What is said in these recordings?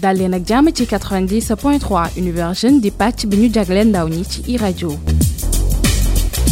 dal leen ak jàmm ci 90.3 univers jeune di pàcc bi ñu jagleel ndaw ñi ci iRadio.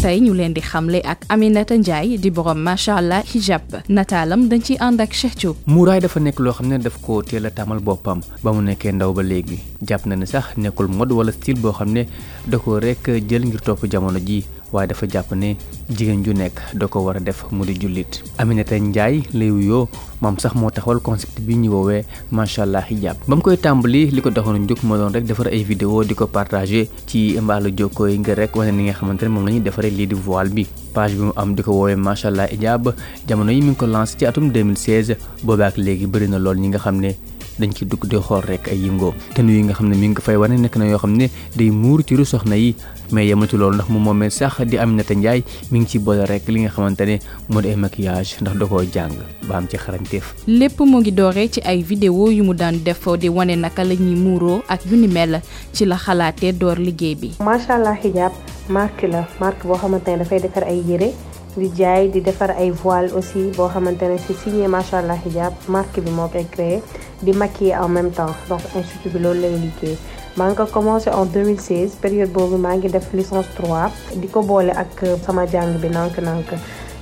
Tey ñu leen di xamle ak Aminata Ndiaye di borom macha allah hijab. nataalam dañ ciy ànd ak Cheikh Diop. dafa nekk loo xam ne daf ko teel a tàmmal boppam. ba mu nekkee ndaw ba léegi. jàpp na ne sax nekkul mode wala style boo xam ne da ko rek jël ngir topp jamono ji. Waaye dafa jàpp ne jigéen ju nekk da ko war a def mu di jullit. Aminata Ndiaye lay wuyoo moom sax moo taxawal concept bi ñu woowee macha allah hijab. Ba mu koy tàmbali li ko taxoon jóg moo doon rek defar ay vidéo di ko partagé ci mbaalu jokkoo yi ngir rek wane ni nga xamante ne moom la defaree lii di voile bi. Page bi mu am di ko woowee macha allah hijab jamono yi mi ngi ko lancé ci atum 2016 boobaak léegi bëri na lool ñi nga xam ne dañ ci dugg di xool rek ay yëngoo tenue yi nga xam ne mi ngi ko fay wane nekk na yoo xam ne day muur ci ru soxna yi mais yematu loolu ndax mu moomee sax di Aminata Ndiaye mi ngi ci boole rek li nga xamante ne moo di ay maquillage ndax da koo jàng ba am ci xarañteef lépp mu ngi dooree ci ay vidéo yu mu daan def di wane naka la ñuy muuroo ak yu ni mel ci la xalaatee door liggéey bi. macha allah hijab marque la marque boo xamante ne dafay defar ay yére di jaay di defar ay voile aussi boo xamante ne c'est signé macha allah hijab marque bi moo koy créé di maquiller en même temps. Donc institut bi loolu lay liggéey. maa ngi ko commencé en 2016 période boobu maa ngi def licence 3 di ko boole ak sama jàng bi nank-nank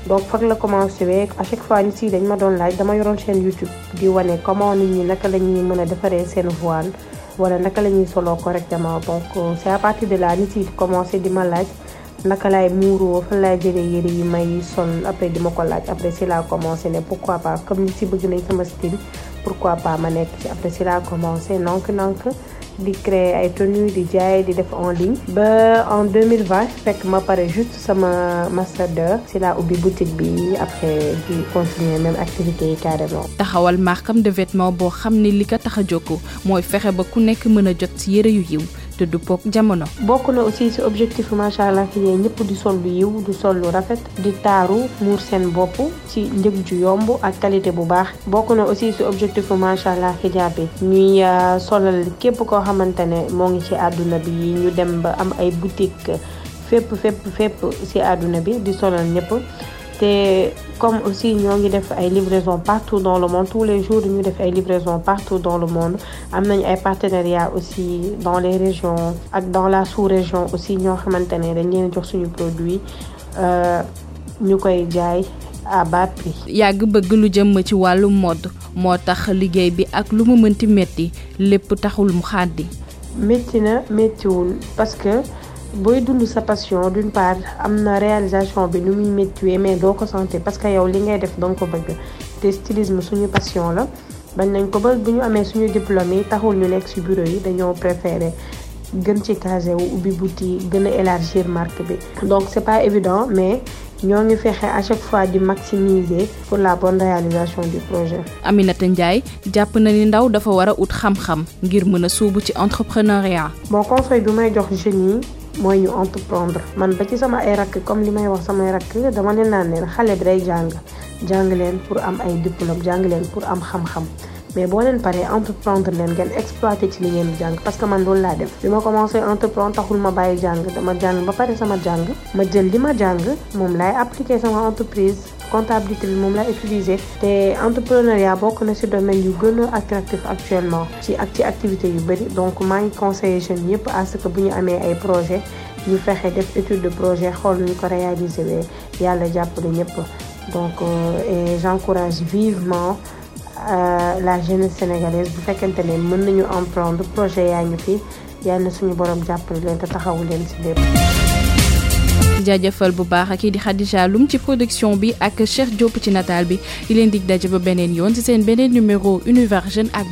donc foog la commencé wee. À chaque fois nit yi dañ ma doon laaj dama yoroon chaîne YouTube di wane comment nit ñi naka la ñuy mën a defaree seen voile wala naka la ñuy soloo correctement. Donc c'est à partir de là nit yi commencé di ma laaj naka laay muuroo fan laay jëlee yére yi may sol après di ma ko laaj après si laa commencé ne pourquoi pas comme nit yi bëgg nañ sama style pourquoi pas ma nekk ci après si laa commencé nank-nank di créer ay tenues di jaay di def en ligne ba en 2020 fekk ma pare juste sama master 2 si laa ubbi boutique bi après di continuer même activité yi carrément. taxawal markam de vêtement boo xam ne li ko tax a jóg mooy fexe ba ku nekk mën a jot ci yére yu yiw te du pook jamono. bokk na aussi ci objectif macha allah fi ñëpp di sol lu yiw du sol lu rafet di taaru muur seen bopp ci njëg ju yomb ak qualité bu baax. Bokk na aussi ci objectif macha allah hijab bi ñuy solal képp koo xamante ne moo ngi ci àdduna bi ñu dem ba am ay boutique fépp fépp fépp ci àdduna bi di solal ñëpp. Te comme aussi ñoo ngi def ay livraison partout dans le monde tous les jours ñu def ay livraison partout dans le monde am nañu ay partenariats aussi dans les régions ak dans la sous-région aussi ñoo xamante ne dañ leen jox suñu produit ñu koy jaay à bas prix. yàgg bëgg lu jëm ci wàllu mode moo tax liggéey bi ak lu mu mënti metti lépp taxul mu xàddi. métti na méttiwul parce que. Booy dund sa passion d'une part am na réalisation bi nu muy méttiwee mais doo ko sentir parce que yow li ngay def danga ko bëgg te stylisme suñu passion la bañ nañ ko ba bu ñu amee suñu diplôme yi taxul ñu nekk ci bureau yi dañoo préférer gën ci casé wu ubbi boutique gën a élargir marque bi donc c'est pas évident mais ñoo ngi fexe à chaque fois di maximiser pour la bonne réalisation du projet. Aminata Ndiaye jàpp na ni ndaw dafa war a ut xam-xam ngir mën a suubu ci entrepreneuriat. bon conseil bi may jox jeunes yi mooy ñu entreprendre. Man ba ci sama ay rakk comme li may wax samay rakk dama leen naan leen xale day jàng. Jàng leen pour am ay diplôme jàng leen pour am xam-xam. Mais boo leen paree entreprendre leen ngeen exploité ci li ngeen jàng. Parce que man loolu laa def. Bi ma commencé entreprendre taxul ma bàyyi jàng. Dama jàng ba pare sama jàng. Ma jël li ma jàng moom laay appliquer sama entreprise. Comptabilité bi moom laay utiliser. te entrepreneuriat bokk na ci domaine yu gën a attractif actuellement ci ak ci activité yu bëri donc maa ngi conseiller jeunes yëpp à ce que bu ñu amee ay projet ñu fexe def étude de projet xool ñu ko réaliser wee yàlla jàppale ñëpp donc et j'encourage vivement la jeunesse sénégalaise bu fekkente ne mën nañu emprendre projet yaa ngi fi yàlla suñu borom jàppale leen te taxawu leen ci lépp. Jaajëfal bu baax kii di Khadija Loum ci production bi ak Cheikh Diop ci nataal bi. Di leen dig numéro Univers Jeune ak